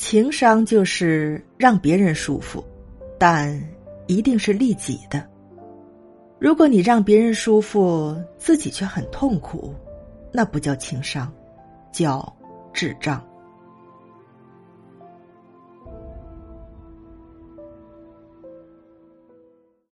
情商就是让别人舒服但一定是利己的。如果你让别人舒服自己却很痛苦那不叫情商叫智障。